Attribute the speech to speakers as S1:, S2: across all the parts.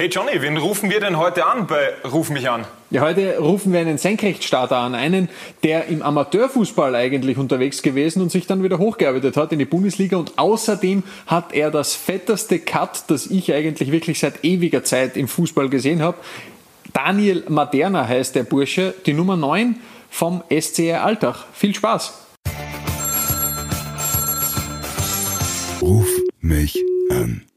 S1: Hey Johnny, wen rufen wir denn heute an bei Ruf mich an?
S2: Ja, heute rufen wir einen Senkrechtstarter an, einen, der im Amateurfußball eigentlich unterwegs gewesen und sich dann wieder hochgearbeitet hat in die Bundesliga und außerdem hat er das fetteste Cut, das ich eigentlich wirklich seit ewiger Zeit im Fußball gesehen habe. Daniel Maderna heißt der Bursche, die Nummer 9 vom SCR Alltag. Viel Spaß!
S3: Ruf mich an.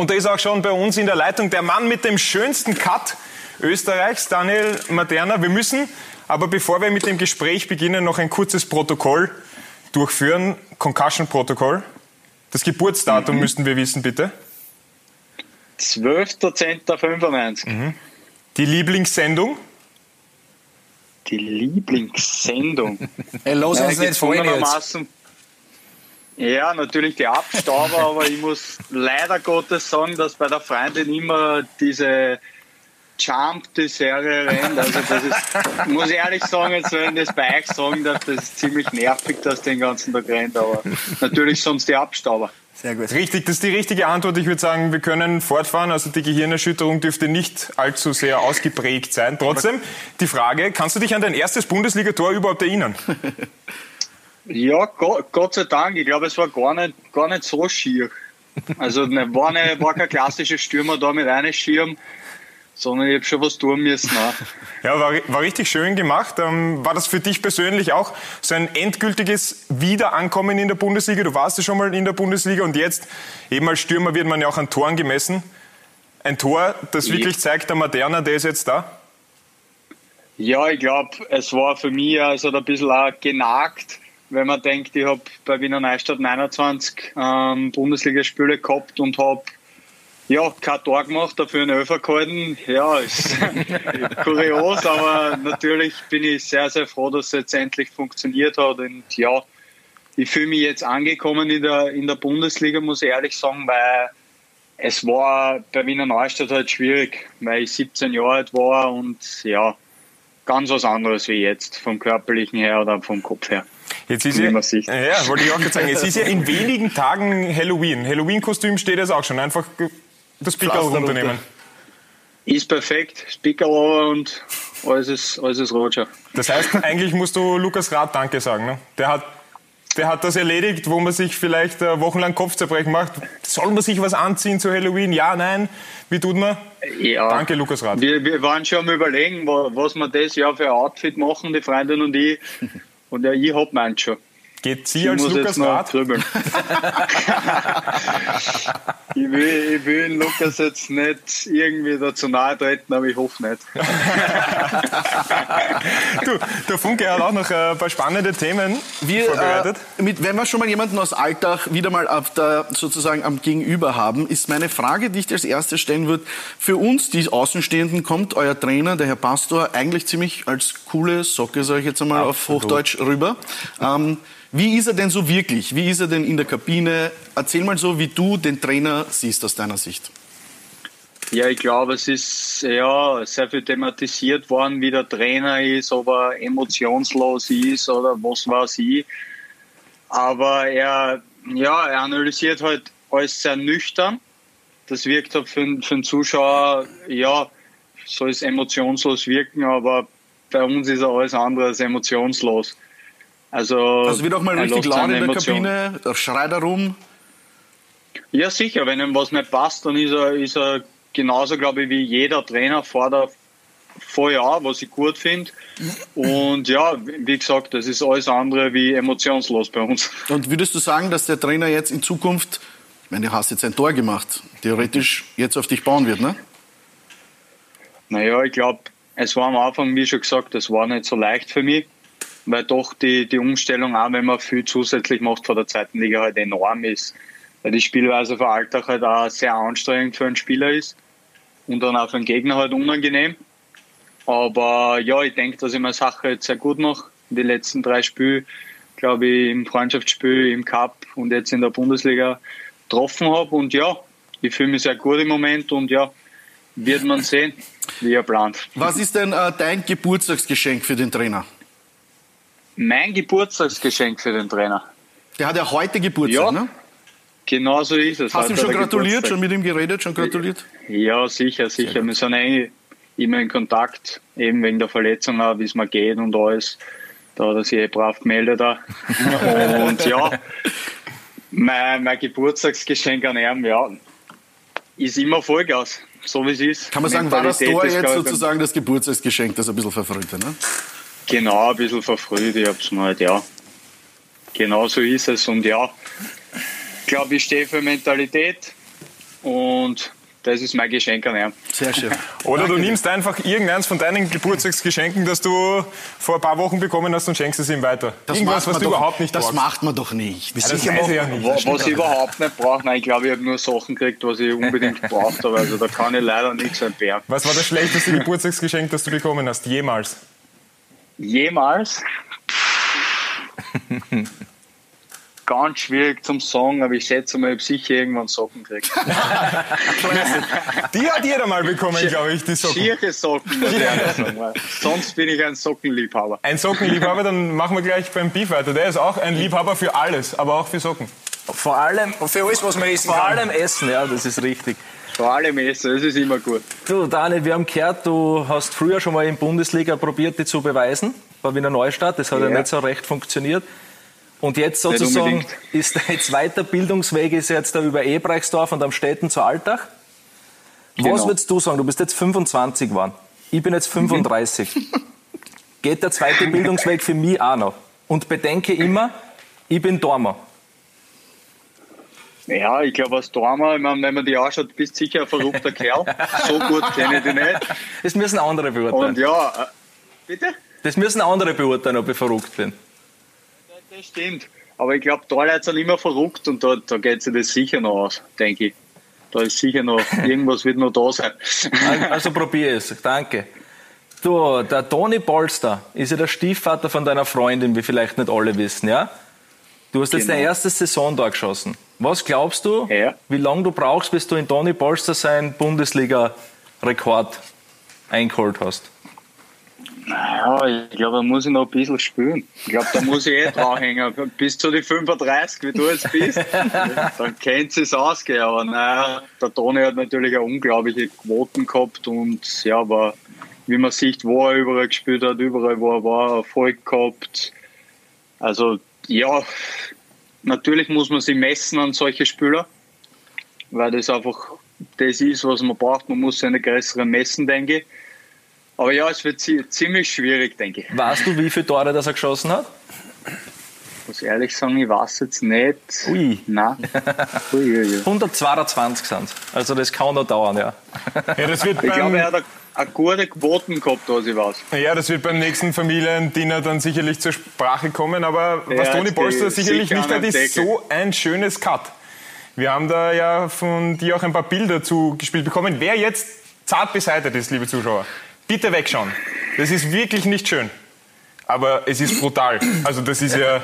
S1: Und da ist auch schon bei uns in der Leitung der Mann mit dem schönsten Cut Österreichs, Daniel Maderna. Wir müssen aber bevor wir mit dem Gespräch beginnen, noch ein kurzes Protokoll durchführen. Concussion-Protokoll. Das Geburtsdatum mhm. müssten wir wissen, bitte.
S4: 12.10.95. Mhm.
S1: Die Lieblingssendung?
S4: Die Lieblingssendung?
S5: Hey, los uns nicht vorhin jetzt.
S4: Ja, natürlich die Abstauber, aber ich muss leider Gottes sagen, dass bei der Freundin immer diese jumpte Serie rennt. Also das ist, muss ich ehrlich sagen, jetzt wenn ich das bei euch sagen darf, das ist ziemlich nervig, dass den ganzen Tag rennt, aber natürlich sonst die Abstauber.
S1: Sehr gut. Richtig, das ist die richtige Antwort. Ich würde sagen, wir können fortfahren. Also die Gehirnerschütterung dürfte nicht allzu sehr ausgeprägt sein. Trotzdem, die Frage, kannst du dich an dein erstes Bundesligator überhaupt erinnern?
S4: Ja, Gott sei Dank. Ich glaube, es war gar nicht, gar nicht so schier. Also ne, war, eine, war kein klassischer Stürmer da mit einem Schirm, sondern ich habe schon was tun müssen. Auch.
S1: Ja, war, war richtig schön gemacht. Ähm, war das für dich persönlich auch so ein endgültiges Wiederankommen in der Bundesliga? Du warst ja schon mal in der Bundesliga und jetzt, eben als Stürmer wird man ja auch an Toren gemessen. Ein Tor, das wirklich zeigt, der Moderner, der ist jetzt da?
S4: Ja, ich glaube, es war für mich also ein bisschen auch genagt wenn man denkt, ich habe bei Wiener Neustadt 29 ähm, Bundesligaspiele gehabt und habe ja, kein Tor gemacht, dafür einen Öfer gehalten. Ja, ist kurios, aber natürlich bin ich sehr, sehr froh, dass es jetzt endlich funktioniert hat. Und ja, ich fühle mich jetzt angekommen in der, in der Bundesliga, muss ich ehrlich sagen, weil es war bei Wiener Neustadt halt schwierig, weil ich 17 Jahre alt war und ja, ganz was anderes wie jetzt, vom körperlichen her oder vom Kopf her.
S1: Jetzt ist ja, ja, wollte ich auch gerade sagen, es ist ja in wenigen Tagen Halloween. Halloween-Kostüm steht jetzt auch schon. Einfach das Pickerl runternehmen.
S4: Ist perfekt. Pickerl und alles ist, alles ist Roger.
S1: Das heißt, eigentlich musst du Lukas Rath Danke sagen. Ne? Der, hat, der hat das erledigt, wo man sich vielleicht äh, wochenlang Kopfzerbrechen macht. Soll man sich was anziehen zu Halloween? Ja, nein. Wie tut man?
S4: Ja,
S1: Danke, Lukas Rath.
S4: Wir, wir waren schon am Überlegen, was wir das Jahr für ein Outfit machen, die Freundin und ich. Und meins schon.
S1: Geht sie als Lukas Rath? ich,
S4: will, ich will Lukas jetzt nicht irgendwie dazu nahe treten, aber ich hoffe nicht.
S1: du, der Funke hat auch noch ein paar spannende Themen wir, vorbereitet.
S5: Äh, mit, wenn wir schon mal jemanden aus Alltag wieder mal auf der, sozusagen am Gegenüber haben, ist meine Frage, die ich dir als erstes stellen würde, für uns, die Außenstehenden, kommt euer Trainer, der Herr Pastor, eigentlich ziemlich als coole Socke, sage ich jetzt einmal Absolut. auf Hochdeutsch rüber. Ähm, wie ist er denn so wirklich? Wie ist er denn in der Kabine? Erzähl mal so, wie du den Trainer siehst aus deiner Sicht.
S4: Ja, ich glaube, es ist ja sehr viel thematisiert worden, wie der Trainer ist, ob er emotionslos ist oder was weiß ich. Aber er, ja, er analysiert halt alles sehr nüchtern. Das wirkt halt für, für den Zuschauer, ja, soll es emotionslos wirken, aber bei uns ist er alles andere als emotionslos. Also,
S5: also wird auch mal richtig laut in der Kabine, schreit er rum.
S4: Ja, sicher. Wenn ihm was nicht passt, dann ist er, ist er genauso, glaube ich, wie jeder Trainer vor der Vorjahr, was ich gut finde. Und ja, wie gesagt, das ist alles andere wie emotionslos bei uns.
S5: Und würdest du sagen, dass der Trainer jetzt in Zukunft, ich meine, du hast jetzt ein Tor gemacht, theoretisch jetzt auf dich bauen wird, ne?
S4: Naja, ich glaube, es war am Anfang, wie schon gesagt, das war nicht so leicht für mich weil doch die, die Umstellung, auch wenn man viel zusätzlich macht vor der zweiten Liga, halt enorm ist. Weil die Spielweise für Alltag halt auch sehr anstrengend für einen Spieler ist und dann auch für den Gegner halt unangenehm. Aber ja, ich denke, dass ich meine Sache jetzt sehr gut mache. Die letzten drei Spiele, glaube ich, im Freundschaftsspiel, im Cup und jetzt in der Bundesliga getroffen habe. Und ja, ich fühle mich sehr gut im Moment und ja, wird man sehen, wie er plant.
S5: Was ist denn äh, dein Geburtstagsgeschenk für den Trainer?
S4: Mein Geburtstagsgeschenk für den Trainer.
S5: Der hat ja heute Geburtstag, ja. ne?
S4: Genau so ist es.
S5: Hast du ihm schon
S4: er
S5: gratuliert,
S4: Geburtstag.
S5: schon mit ihm geredet, schon gratuliert?
S4: Ja, sicher, sicher. Wir sind eigentlich immer in Kontakt, eben wegen der Verletzung, wie es mir geht und alles. Da hat er sich eh brav gemeldet. Und ja, mein, mein Geburtstagsgeschenk an ihm, ja, ist immer Vollgas, so wie es ist.
S5: Kann man sagen, war das Tor jetzt sozusagen das Geburtstagsgeschenk, das ein bisschen verfrühte, ne?
S4: Genau, ein bisschen verfrüht. Ich hab's mir halt, ja. Genau so ist es. Und ja, ich glaube, ich stehe für Mentalität und das ist mein Geschenk an ihn.
S5: Sehr schön.
S1: Oder du nimmst einfach irgendeins von deinen Geburtstagsgeschenken, das du vor ein paar Wochen bekommen hast und schenkst es ihm weiter. Irgendwas, was
S5: man
S1: du
S5: doch,
S1: überhaupt nicht
S5: Das
S1: brauchst.
S5: macht man doch nicht.
S1: Ja, das weiß ich ja nicht.
S4: Wa- Was ich überhaupt nicht brauche, nein, ich glaube, ich habe nur Sachen gekriegt, was ich unbedingt gebraucht habe. Also da kann ich leider nichts entbehren.
S1: Was war das schlechteste Geburtstagsgeschenk, das du bekommen hast? Jemals?
S4: Jemals? Ganz schwierig zum Sagen, aber ich schätze mal, ich habe sicher irgendwann Socken gekriegt.
S1: Die hat jeder mal bekommen, glaube ich, die Socken.
S4: Schiere Socken, weil Sonst bin ich ein Sockenliebhaber.
S1: Ein Sockenliebhaber, dann machen wir gleich beim Beef weiter. Der ist auch ein Liebhaber für alles, aber auch für Socken.
S6: Vor allem,
S7: Für alles, was man essen
S6: vor
S7: kann.
S6: allem Essen, ja, das ist richtig.
S4: Vor allem Essen, das ist immer gut.
S6: Du, Daniel, wir haben gehört, du hast früher schon mal in Bundesliga probiert, die zu beweisen, bei Wiener Neustadt. Das hat ja,
S4: Ja.
S6: nicht so recht funktioniert. Und jetzt sozusagen ist dein zweiter Bildungsweg ist jetzt da über Ebreichsdorf und am Städten zu Alltag. Was
S4: Genau.
S6: würdest du sagen? Du bist jetzt 25 geworden. Ich bin jetzt 35. Geht der zweite Bildungsweg für mich auch noch? Und bedenke immer, ich bin Dormer.
S4: Ja, ich glaube, als Dormer, ich mein, wenn man die anschaut, bist sicher ein verrückter Kerl. So gut kenne ich dich nicht.
S6: Das müssen andere beurteilen.
S4: Und ja, äh, bitte?
S6: Das müssen andere beurteilen, ob ich verrückt bin.
S4: Das stimmt. Aber ich glaube, da Leute sind immer verrückt und da, da geht sich das sicher noch aus, denke ich. Da ist sicher noch, irgendwas wird noch da sein.
S6: Also probier es. Danke. Du, der Toni Polster ist ja der Stiefvater von deiner Freundin, wie vielleicht nicht alle wissen, ja? Du hast jetzt
S4: Genau.
S6: deine erste Saison da geschossen. Was glaubst du,
S4: Ja.
S6: wie lange du brauchst, bis du in Toni Polster seinen Bundesliga-Rekord eingeholt hast?
S4: Ja, ich glaube, da muss ich noch ein bisschen spielen. Ich glaube, da muss ich eh draufhängen. Bis zu die 35, wie du jetzt bist. Dann kennt es ausgehen. Aber naja, der Toni hat natürlich eine unglaubliche Quoten gehabt und ja, aber wie man sieht, wo er überall gespielt hat, überall wo er war, Erfolg gehabt. Also ja, natürlich muss man sich messen an solche Spieler, weil das einfach das ist, was man braucht. Man muss seine größeren messen, denke ich. Aber ja, es wird zi- ziemlich schwierig, denke ich.
S6: Weißt du, wie viele Tore das er geschossen hat?
S4: Muss ehrlich sagen, ich weiß jetzt nicht.
S6: Ui.
S4: Nein. Ui, ui, ui.
S6: 122 sind Also das kann noch dauern, ja.
S1: Ja, das wird
S4: Ich glaube, er hat eine, eine gute Quoten gehabt, was ich weiß.
S1: ja, das wird beim nächsten Familiendiener dann sicherlich zur Sprache kommen. Aber was
S4: Ja,
S1: Toni
S4: jetzt
S1: Polster sicherlich
S4: sicher
S1: nicht hat, ist so ein schönes Cut. Wir haben da ja von dir auch ein paar Bilder zugespielt bekommen. Wer jetzt zart beseitigt ist, liebe Zuschauer, bitte wegschauen. Das ist wirklich nicht schön. Aber es ist brutal. Also das ist ja...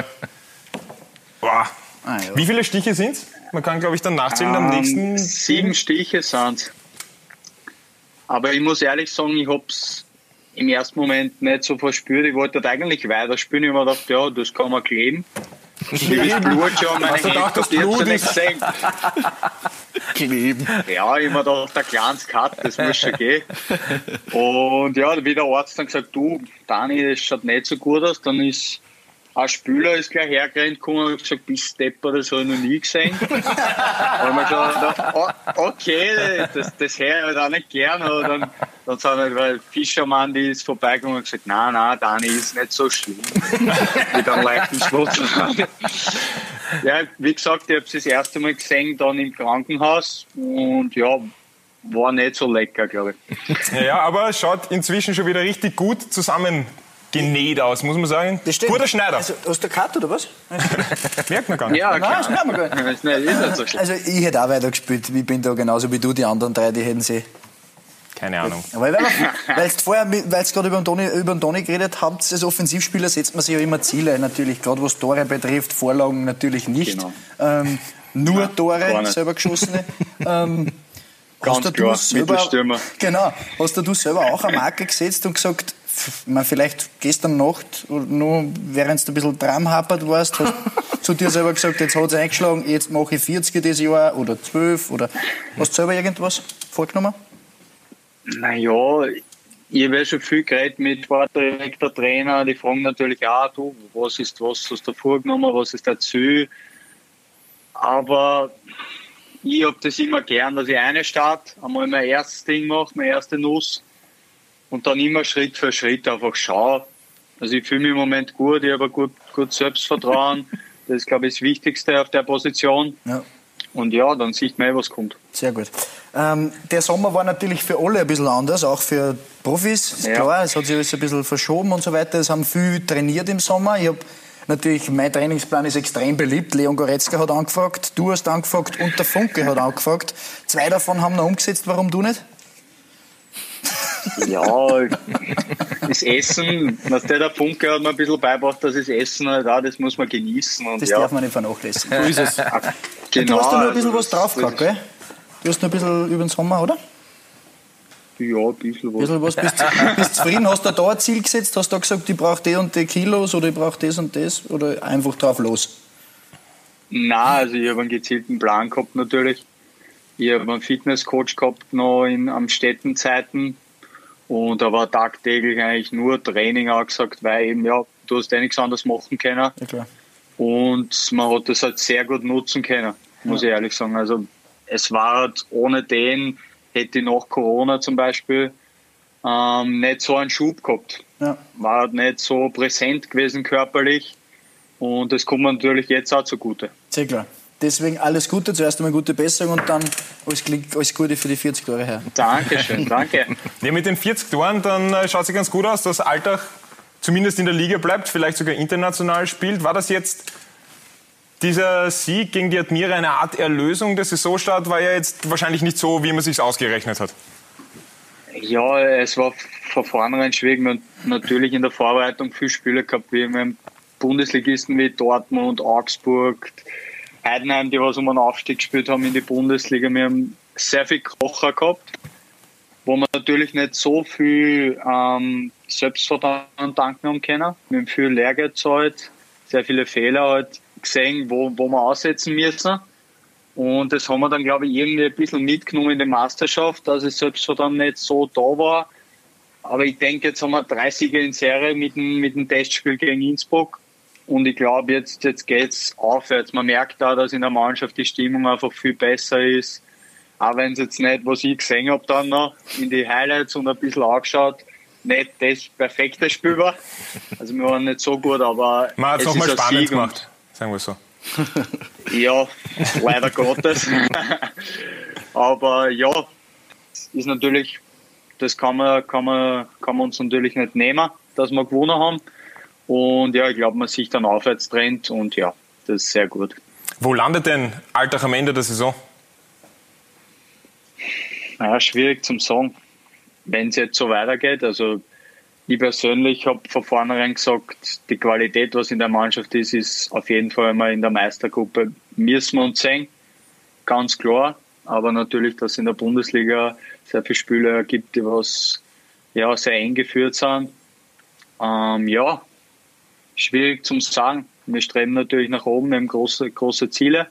S1: Boah.
S7: Ah.
S1: Wie viele Stiche sind's? Man kann, glaube ich, dann nachzählen am
S4: Ähm,
S1: nächsten...
S4: sieben Stiche sind Aber ich muss ehrlich sagen, ich habe es im ersten Moment nicht so verspürt. Ich wollte halt eigentlich weiterspielen. Ich habe mir gedacht, ja, das kann man kleben. Wie das Blut schon meine Hände,
S1: das Blut
S4: ja nicht
S1: ist-
S4: gesehen.
S5: Kleben.
S4: Ja, ich habe mir gedacht, der kleines Cut, das muss schon gehen. Und ja, wie der Arzt dann gesagt, du, Dani, das schaut nicht so gut aus. Dann ist ein Spieler ist gleich hergerannt gekommen und hat gesagt, bist Depper, das habe ich noch nie gesehen. und man gesagt, oh, okay, das, das höre ich halt auch nicht gern. Aber dann, dann sind halt, weil Fischermann, die ist vorbeigekommen und gesagt, nein, nein, Dani ist nicht so schlimm. Mit einem leichten Schwutz. Ja, wie gesagt, ich habe es das erste Mal gesehen, dann im Krankenhaus und ja, war nicht so lecker, glaube ich.
S1: Ja, aber schaut inzwischen schon wieder richtig gut zusammengenäht aus, muss man sagen.
S7: Das stimmt.
S1: Guter Schneider.
S7: Also, hast du Cut oder was?
S1: Merkt man gar nicht.
S4: Ja,
S7: Nein,
S4: klar.
S7: das merkt man gar nicht.
S4: Das ist nicht, ist nicht so schlimm.
S7: Also ich hätte auch weitergespielt. Ich bin da genauso wie du, die anderen drei, die hätten sie.
S1: Keine Ahnung.
S7: Aber weil du vorher, weil du gerade über den Toni, über den Toni geredet habt, als Offensivspieler setzt man sich ja immer Ziele, natürlich, gerade was Tore betrifft, Vorlagen natürlich nicht.
S4: Genau.
S7: Ähm, nur
S4: gar
S7: Tore, selber geschossene. ähm,
S4: Ganz
S7: hast du
S4: klar,
S7: selber,
S4: Mittelstürmer.
S7: Genau. Hast du selber auch eine Marke gesetzt und gesagt, man, vielleicht gestern Nacht, nur während du ein bisschen Tram hapert warst, hast, zu dir selber gesagt, jetzt hat es eingeschlagen, jetzt mache ich 40 dieses Jahr oder 12 oder hast du selber irgendwas vorgenommen?
S4: Naja, ich habe ja schon viel geredet mit Sportdirektor, Trainer. Die fragen natürlich auch, du, was ist was, hast du vorgenommen, was ist der Ziel? Aber ich habe das immer gern, dass ich eine Start, einmal mein erstes Ding mache, meine erste Nuss und dann immer Schritt für Schritt einfach schaue. Also ich fühle mich im Moment gut, ich habe gut, gut Selbstvertrauen. Das ist, glaube ich, das Wichtigste auf der Position.
S7: Ja.
S4: Und ja, dann sieht man, eh, was kommt.
S7: Sehr gut. Ähm, der Sommer war natürlich für alle ein bisschen anders, auch für Profis, ist
S4: Ja.
S7: klar. Es hat sich alles ein bisschen verschoben und so weiter. Es haben viel trainiert im Sommer. Ich habe natürlich, mein Trainingsplan ist extrem beliebt. Leon Goretzka hat angefragt, du hast angefragt und der Funke hat angefragt. Zwei davon haben noch umgesetzt, warum du nicht?
S4: Ja, das Essen, was der, der Funke hat mir ein bisschen beibracht, dass das Essen halt auch, das muss man genießen. Und
S7: Das
S4: ja,
S7: darf man nicht vernachlässigen.
S5: So ist es.
S4: genau,
S7: du hast da noch ein bisschen
S4: also
S7: was drauf gehabt, gell? Du hast noch ein bisschen über den Sommer, oder?
S4: Ja, ein bisschen
S7: Ein
S4: was.
S7: bisschen was. Bist, bist zufrieden? Hast du da ein Ziel gesetzt? Hast du da gesagt, ich brauche die und die Kilos oder ich brauche das und das? Oder einfach drauf los?
S4: Nein, also ich habe einen gezielten Plan gehabt natürlich. Ich habe einen Fitnesscoach gehabt noch in, am Städtenzeiten und da war tagtäglich eigentlich nur Training angesagt, weil eben, ja, du hast ja nichts anderes machen können
S7: Ja, klar.
S4: und man hat das halt sehr gut nutzen können, muss ich ehrlich sagen. Also es war halt ohne den, hätte ich nach Corona zum Beispiel ähm, nicht so einen Schub gehabt.
S7: Ja.
S4: War halt nicht so präsent gewesen körperlich und das kommt mir natürlich jetzt auch zugute.
S7: Sehr klar. Deswegen alles Gute, zuerst einmal gute Besserung und dann alles, Glück, alles Gute für die 40 Tore her.
S4: Dankeschön, danke.
S1: Ja, mit den 40 Toren, dann äh, schaut es ganz gut aus, dass Alltag zumindest in der Liga bleibt, vielleicht sogar international spielt. War das jetzt dieser Sieg gegen die Admira eine Art Erlösung? Der Saisonstart war ja jetzt wahrscheinlich nicht so, wie man sich ausgerechnet hat.
S4: Ja, es war von vornherein schwierig. Man hat natürlich in der Vorbereitung viele Spiele gehabt, wie mit Bundesligisten wie Dortmund, Augsburg, Heidenheim, die was um einen Aufstieg gespielt haben in die Bundesliga. Wir haben sehr viel Kocher gehabt, wo wir natürlich nicht so viel ähm, Selbstvertrauen danken haben können. Wir haben viel Lehrgeld gezahlt, sehr viele Fehler halt gesehen, wo, wo wir aussetzen müssen. Und das haben wir dann, glaube ich, irgendwie ein bisschen mitgenommen in die Meisterschaft, dass es Selbstvertrauen nicht so da war. Aber ich denke, jetzt haben wir drei Siege in Serie mit dem, mit dem Testspiel gegen Innsbruck. Und ich glaube, jetzt, jetzt geht's aufwärts. Man merkt da, dass in der Mannschaft die Stimmung einfach viel besser ist. Auch wenn es jetzt nicht, was ich gesehen habe, dann noch in die Highlights und ein bisschen angeschaut, nicht das perfekte Spiel war. Also wir waren nicht so gut, aber
S1: Man hat es
S4: es
S1: nochmal
S4: ist ein
S1: spannend
S4: Sieg
S1: gemacht, sagen wir so.
S4: ja, leider Gottes. Aber ja, ist natürlich, das kann man, kann man, kann man uns natürlich nicht nehmen, dass wir gewonnen haben. Und ja, ich glaube, man sieht einen Aufwärtstrend und ja, das ist sehr gut.
S1: Wo landet denn Alltag am Ende der Saison?
S4: Naja, schwierig zum sagen, wenn es jetzt so weitergeht. Also ich persönlich habe von vornherein gesagt, die Qualität, was in der Mannschaft ist, ist auf jeden Fall mal in der Meistergruppe müssen wir uns sehen. Ganz klar. Aber natürlich, dass es in der Bundesliga sehr viele Spieler gibt, die was ja, sehr eng geführt sind. Ähm, ja, schwierig zum sagen. Wir streben natürlich nach oben, wir haben große, große Ziele.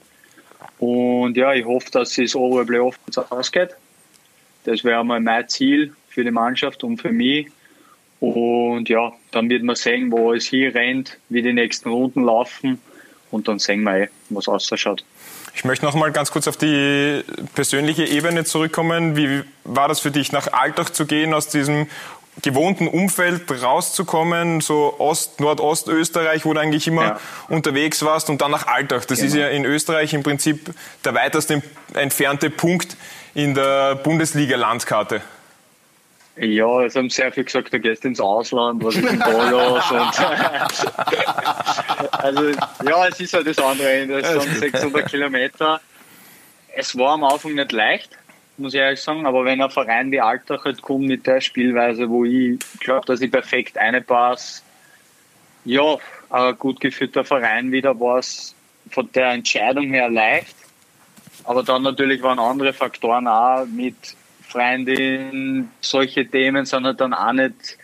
S4: Und ja, ich hoffe, dass es obere Playoff ausgeht. Das wäre mal mein Ziel für die Mannschaft und für mich. Und ja, dann wird man sehen, wo es hier rennt, wie die nächsten Runden laufen. Und dann sehen wir eh, was ausschaut.
S1: Ich möchte noch mal ganz kurz auf die persönliche Ebene zurückkommen. Wie war das für dich, nach Alltag zu gehen, aus diesem gewohnten Umfeld rauszukommen, so Ost, Nordostösterreich, wo du eigentlich immer
S4: Ja.
S1: unterwegs warst und dann nach Alltag. Das ist ja in Österreich im Prinzip der weitest entfernte Punkt in der Bundesliga-Landkarte.
S4: Ja, es haben sehr viel gesagt, du gehst ins Ausland, was ist denn da los? Und also, ja, es ist halt das andere Ende, es sind 600 Kilometer. Es war am Anfang nicht leicht, muss ich ehrlich sagen, aber wenn ein Verein wie Alltag halt kommt mit der Spielweise, wo ich glaube, dass ich perfekt reinpasse, ja, ein gut geführter Verein wieder war es von der Entscheidung her leicht. Aber dann natürlich waren andere Faktoren auch mit Freundin, solche Themen sind halt dann auch nicht,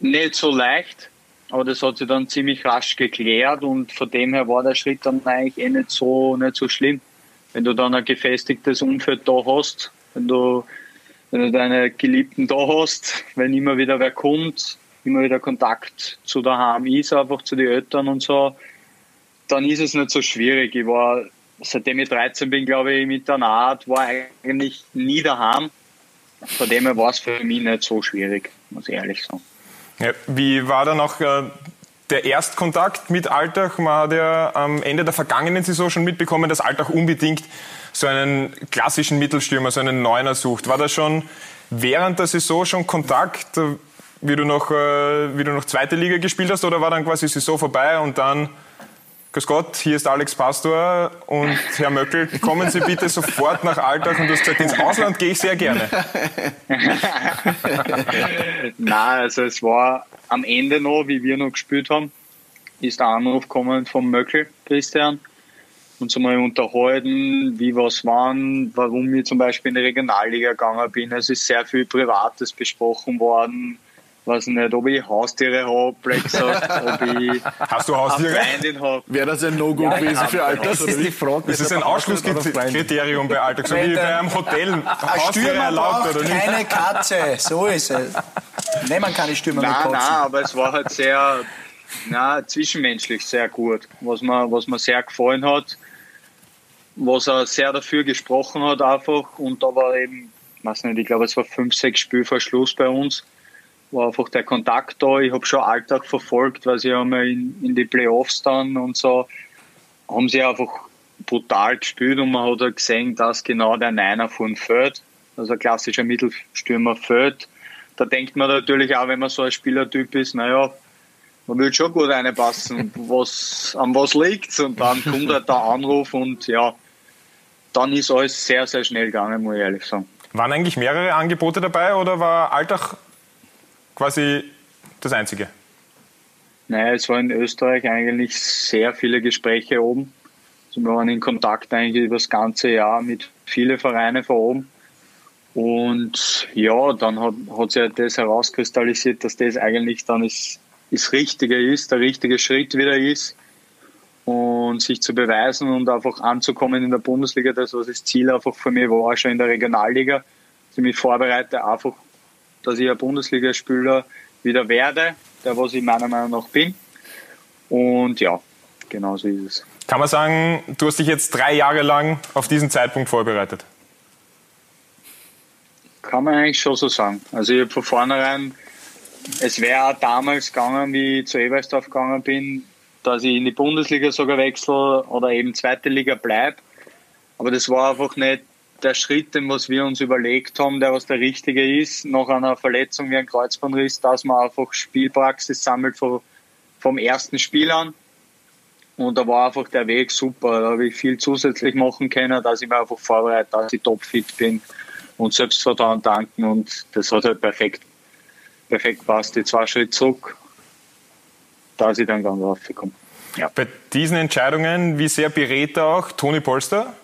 S4: nicht so leicht. aber das hat sich dann ziemlich rasch geklärt und von dem her war der Schritt dann eigentlich eh nicht so, nicht so schlimm. Wenn du dann ein gefestigtes Umfeld da hast, wenn du, wenn du deine Geliebten da hast, wenn immer wieder wer kommt, immer wieder Kontakt zu daheim ist, einfach zu den Eltern und so, dann ist es nicht so schwierig. Ich war, seitdem ich 13 bin, glaube ich, mit der Naht, war eigentlich nie daheim. Von dem her war es für mich nicht so schwierig, muss ich ehrlich sagen.
S1: Ja, wie war dann auch äh, der Erstkontakt mit Alltag? Man hat ja am Ende der vergangenen Saison schon mitbekommen, dass Alltag unbedingt so einen klassischen Mittelstürmer, so einen Neuner sucht. War da schon während der Saison schon Kontakt, wie du noch, äh, wie du noch zweite Liga gespielt hast, oder war dann quasi Saison vorbei und dann Grüß Gott, hier ist Alex Pastor und Herr Möckel, kommen Sie bitte sofort nach Alltag und du hast gesagt, ins Ausland gehe ich sehr gerne.
S4: Nein, also es war am Ende noch, wie wir noch gespielt haben, ist der Anruf gekommen vom Möckel, Christian, uns einmal unterhalten, wie was waren, warum ich zum Beispiel in die Regionalliga gegangen bin. Es ist sehr viel Privates besprochen worden weiß nicht, ob ich Haustiere habe, gesagt, ob ich
S1: Hast du Haustiere?
S4: eine Freundin habe.
S5: Wäre das ein No-Go
S4: Ja,
S5: gewesen für Alltag?
S6: Das ist die Frage.
S1: Das ist ein Ausschlusskriterium bei Alltag, so wie bei einem Hotel.
S7: Ein
S1: Haustiere
S7: Stürmer
S1: erlaubt oder nicht?
S7: keine Katze. So ist es. Nehmen keine Stürmer mit
S4: Nein,
S7: Katzen.
S4: nein, aber es war halt sehr, na, zwischenmenschlich sehr gut, was mir, was mir sehr gefallen hat, was er sehr dafür gesprochen hat einfach und da war eben, ich weiß nicht, ich glaube es war fünf, sechs Spiele vor Schluss bei uns, war einfach der Kontakt da, ich habe schon Alltag verfolgt, weil sie haben ja in, in die Playoffs dann und so, haben sie einfach brutal gespielt und man hat halt gesehen, dass genau der Niner von Feld, also ein klassischer Mittelstürmer Feld, da denkt man natürlich auch, wenn man so ein Spielertyp ist, naja, man will schon gut reinpassen, was, an was liegt's? Und dann kommt halt der Anruf und ja, dann ist alles sehr, sehr schnell gegangen, muss ich ehrlich sagen.
S1: Waren eigentlich mehrere Angebote dabei oder war Alltag quasi das einzige?
S4: Naja, es war in Österreich eigentlich sehr viele Gespräche oben. Also wir waren in Kontakt eigentlich über das ganze Jahr mit vielen Vereinen von oben. Und ja, dann hat, hat sich das herauskristallisiert, dass das eigentlich dann das, das Richtige ist, der richtige Schritt wieder ist. Und sich zu beweisen und einfach anzukommen in der Bundesliga, das was das Ziel einfach für mich war, schon in der Regionalliga. Dass ich mich vorbereite, einfach, dass ich ein Bundesligaspieler wieder werde, der was ich meiner Meinung nach bin. Und ja, genau so ist es.
S1: Kann man sagen, du hast dich jetzt drei Jahre lang auf diesen Zeitpunkt vorbereitet?
S4: Kann man eigentlich schon so sagen. Also ich habe von vornherein, es wäre auch damals gegangen, wie ich zu Ebersdorf gegangen bin, dass ich in die Bundesliga sogar wechsle oder eben zweite Liga bleibe. Aber das war einfach nicht der Schritt, den was wir uns überlegt haben, der was der richtige ist, nach einer Verletzung wie ein Kreuzbandriss, dass man einfach Spielpraxis sammelt vom, vom ersten Spiel an. Und da war einfach der Weg super. Da habe ich viel zusätzlich machen können, dass ich mir einfach vorbereite, dass ich topfit bin und Selbstvertrauen tanken. Und das hat halt perfekt, perfekt passt. Die zwei Schritte zurück, dass ich dann ganz raufgekommen. Ja.
S1: Bei diesen Entscheidungen, wie sehr berät auch Toni Polster?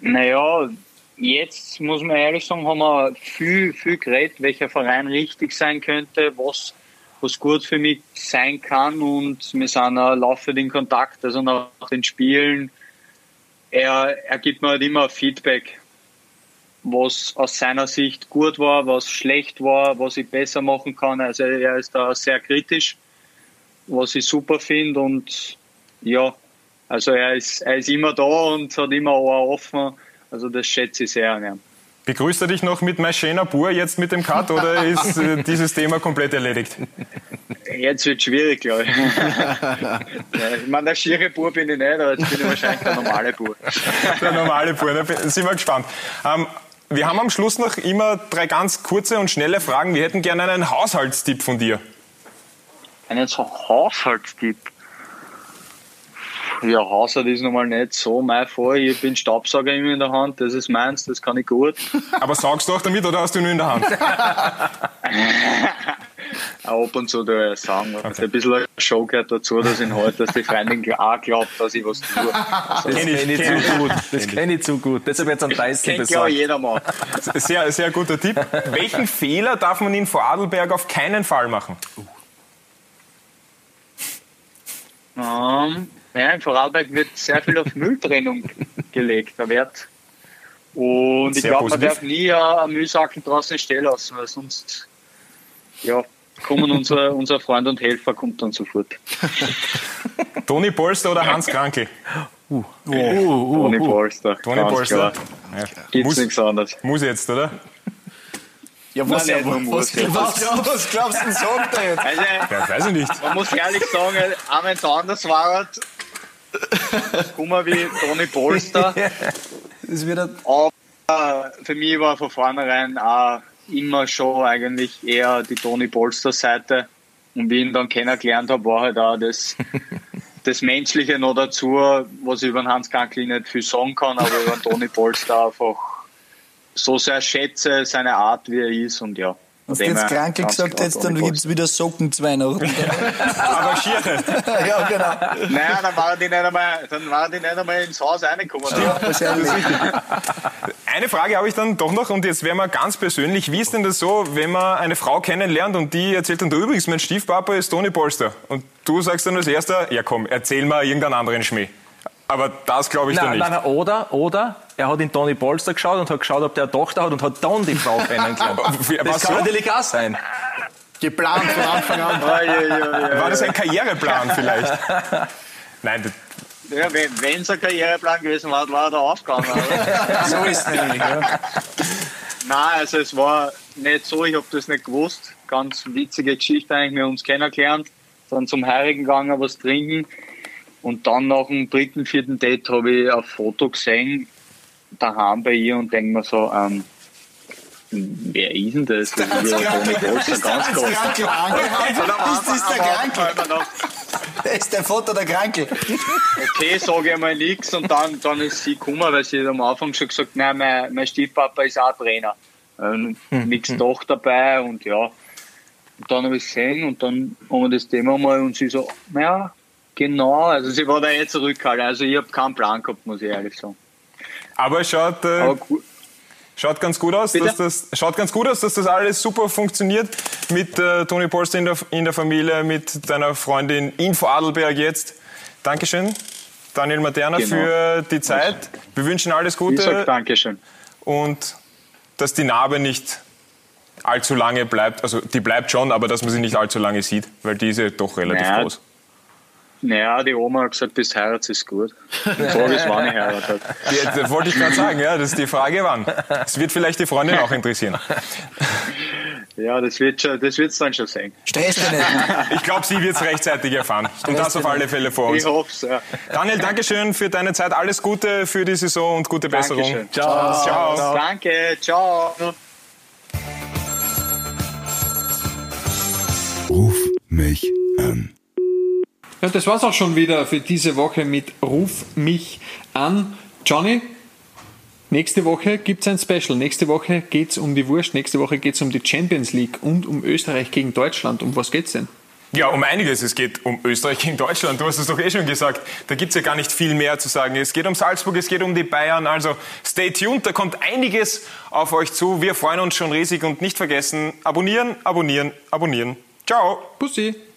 S4: Naja, jetzt muss man ehrlich sagen, haben wir viel, viel geredet, welcher Verein richtig sein könnte, was, was gut für mich sein kann und wir sind auch laufend in Kontakt, also nach den Spielen. Er, er gibt mir halt immer Feedback, was aus seiner Sicht gut war, was schlecht war, was ich besser machen kann. Also er ist da sehr kritisch, was ich super finde und ja, also er ist, er ist immer da und hat immer Ohr offen. Also das schätze ich sehr an ihm.
S1: Begrüßt er dich noch mit Maschena Bur jetzt mit dem Cut oder ist äh, dieses Thema komplett erledigt?
S4: Jetzt wird es schwierig, glaube ich. ja, ich meine, der schiere Bur bin ich nicht, aber jetzt bin ich wahrscheinlich der normale Bur.
S1: Der normale Bur, da sind wir gespannt. Ähm, wir haben am Schluss noch immer drei ganz kurze und schnelle Fragen. Wir hätten gerne einen Haushaltstipp von dir.
S4: Einen so Haushaltstipp. Ja, Haushalt ist nochmal nicht so mein Fall. Ich bin Staubsauger immer in der Hand, das ist meins, das kann ich gut.
S1: Aber saugst du auch damit oder hast du nur in der Hand?
S4: Ab und zu da sagen. Okay. Ein bisschen eine Show gehört dazu, dass ich halt, dass die Freundin auch glaubt, dass ich was tue.
S6: Das kenne ich, kenn ich zu gut. Das kenne ich zu gut. Deshalb jetzt am Dyson
S4: Kennt ja jeder mal.
S1: Sehr, sehr guter Tipp. Welchen Fehler darf man in Vorarlberg auf keinen Fall machen?
S4: Ähm, ja, in Vorarlberg wird sehr viel auf Mülltrennung gelegt, der Wert. Und ich
S1: Sehr
S4: glaube, man darf nie äh, einen Müllsacken draußen stehen lassen, weil sonst ja, kommen unser, unser Freund und Helfer kommt dann sofort.
S1: Toni Polster oder Hans Krankel?
S4: Toni Polster.
S1: Toni Polster. Ja.
S4: Gibt's
S1: Muss,
S4: nichts anderes.
S1: muss jetzt, oder?
S5: Ja, was,
S4: Nein,
S5: ja, was, glaubst, was glaubst du denn, sagt er jetzt?
S4: Also,
S1: Ja, weiß ich nicht.
S4: man muss ehrlich sagen, auch wenn es anders war, kommen wie Toni Polster.
S7: Das wird
S4: Aber für mich war von vornherein auch immer schon eigentlich eher die Toni Polster Seite. Und wie ich ihn dann kennengelernt habe, war halt auch das, das Menschliche noch dazu, was ich über den Hans Kankli nicht viel sagen kann, aber über den Toni Polster einfach so sehr schätze, seine Art, wie er ist und ja.
S7: Hast du jetzt Krankel
S4: ganz
S7: gesagt
S4: Toni
S7: dann gibt es wieder Socken zu Weihnachten.
S1: Aber Schiere.
S7: ja, genau.
S4: Naja, dann war die nicht einmal, dann war die nicht einmal ins Haus reingekommen.
S7: Wahrscheinlich.
S1: Eine Frage habe ich dann doch noch und jetzt wäre mal ganz persönlich. Wie ist denn das so, wenn man eine Frau kennenlernt und die erzählt dann, du übrigens, mein Stiefpapa ist Toni Polster. Und du sagst dann als erster, ja komm, erzähl mal irgendeinen anderen Schmäh. Aber das glaube ich dann
S6: Nein,
S1: nicht.
S6: nein, nein, oder, oder er hat in Toni Polster geschaut und hat geschaut, ob der eine Tochter hat und hat dann die Frau kennengelernt. Das
S1: was
S6: kann
S1: so?
S6: natürlich auch sein.
S5: Geplant von Anfang an.
S1: War das ein Karriereplan vielleicht? Nein, das-
S4: Ja, wenn es ein Karriereplan gewesen war, war er da aufgegangen. Oder?
S7: So ist es nämlich. Ja.
S4: Nein, also es war nicht so, ich habe das nicht gewusst. Ganz witzige Geschichte eigentlich, wir haben uns kennengelernt, dann zum Heirigen gegangen, was trinken und dann nach dem dritten, vierten Date habe ich ein Foto gesehen, daheim bei ihr und denke mir so, ähm, wer ist denn das? Das ist ja
S7: der Krankel angehauen? Ist das der Krankel? Das ist der Vater der Krankel.
S4: okay, sage ich mal nichts und dann, dann ist sie gekommen, weil sie am Anfang schon gesagt, nein, mein, mein Stiefpapa ist auch Trainer. Ähm, nichts doch dabei und ja. Und dann habe ich gesehen und dann haben wir das Thema mal und sie so, naja, genau, also sie war da jetzt zurückgehalten, also ich habe keinen Plan gehabt, muss ich ehrlich sagen.
S1: Aber es schaut, äh,
S4: Aber
S1: schaut ganz gut aus,
S4: Bitte?
S1: dass das, schaut ganz gut aus, dass das alles super funktioniert mit äh, Toni Polster in der, in der Familie, mit deiner Freundin in Vorarlberg jetzt. Dankeschön, Daniel Materna,
S4: Genau.
S1: für die Zeit. Wir wünschen alles
S4: ich sage
S1: Gute
S4: Dankeschön.
S1: und dass die Narbe nicht allzu lange bleibt. Also die bleibt schon, aber dass man sie nicht allzu lange sieht, weil die ist ja doch relativ
S4: Naja,
S1: groß.
S4: Naja, die Oma hat gesagt, bis heirat ist gut. Die Frage ist, wann ich heirate.
S1: Das wollte ich gerade sagen, ja, das ist die Frage, wann. Das wird vielleicht die Freundin auch interessieren.
S4: Ja, das wird schon, das wird's dann schon sehen.
S7: Stress dich nicht.
S1: Ich glaube, sie wird es rechtzeitig erfahren. Und das auf alle Fälle vor uns.
S4: Ich hoffe ja.
S1: Daniel, Dankeschön für deine Zeit. Alles Gute für die Saison und gute Besserung.
S4: Dankeschön.
S1: Ciao. Ciao.
S4: Danke, ciao.
S3: Ruf mich an.
S2: Ja, das war's auch schon wieder für diese Woche mit Ruf mich an. Johnny, nächste Woche gibt's ein Special. Nächste Woche geht's um die Wurst. Nächste Woche geht's um die Champions League und um Österreich gegen Deutschland. Um was geht's denn?
S1: Ja, um einiges. Es geht um Österreich gegen Deutschland. Du hast es doch eh schon gesagt. Da gibt's ja gar nicht viel mehr zu sagen. Es geht um Salzburg, es geht um die Bayern. Also stay tuned, da kommt einiges auf euch zu. Wir freuen uns schon riesig und nicht vergessen, abonnieren, abonnieren, abonnieren. Ciao.
S2: Pussy.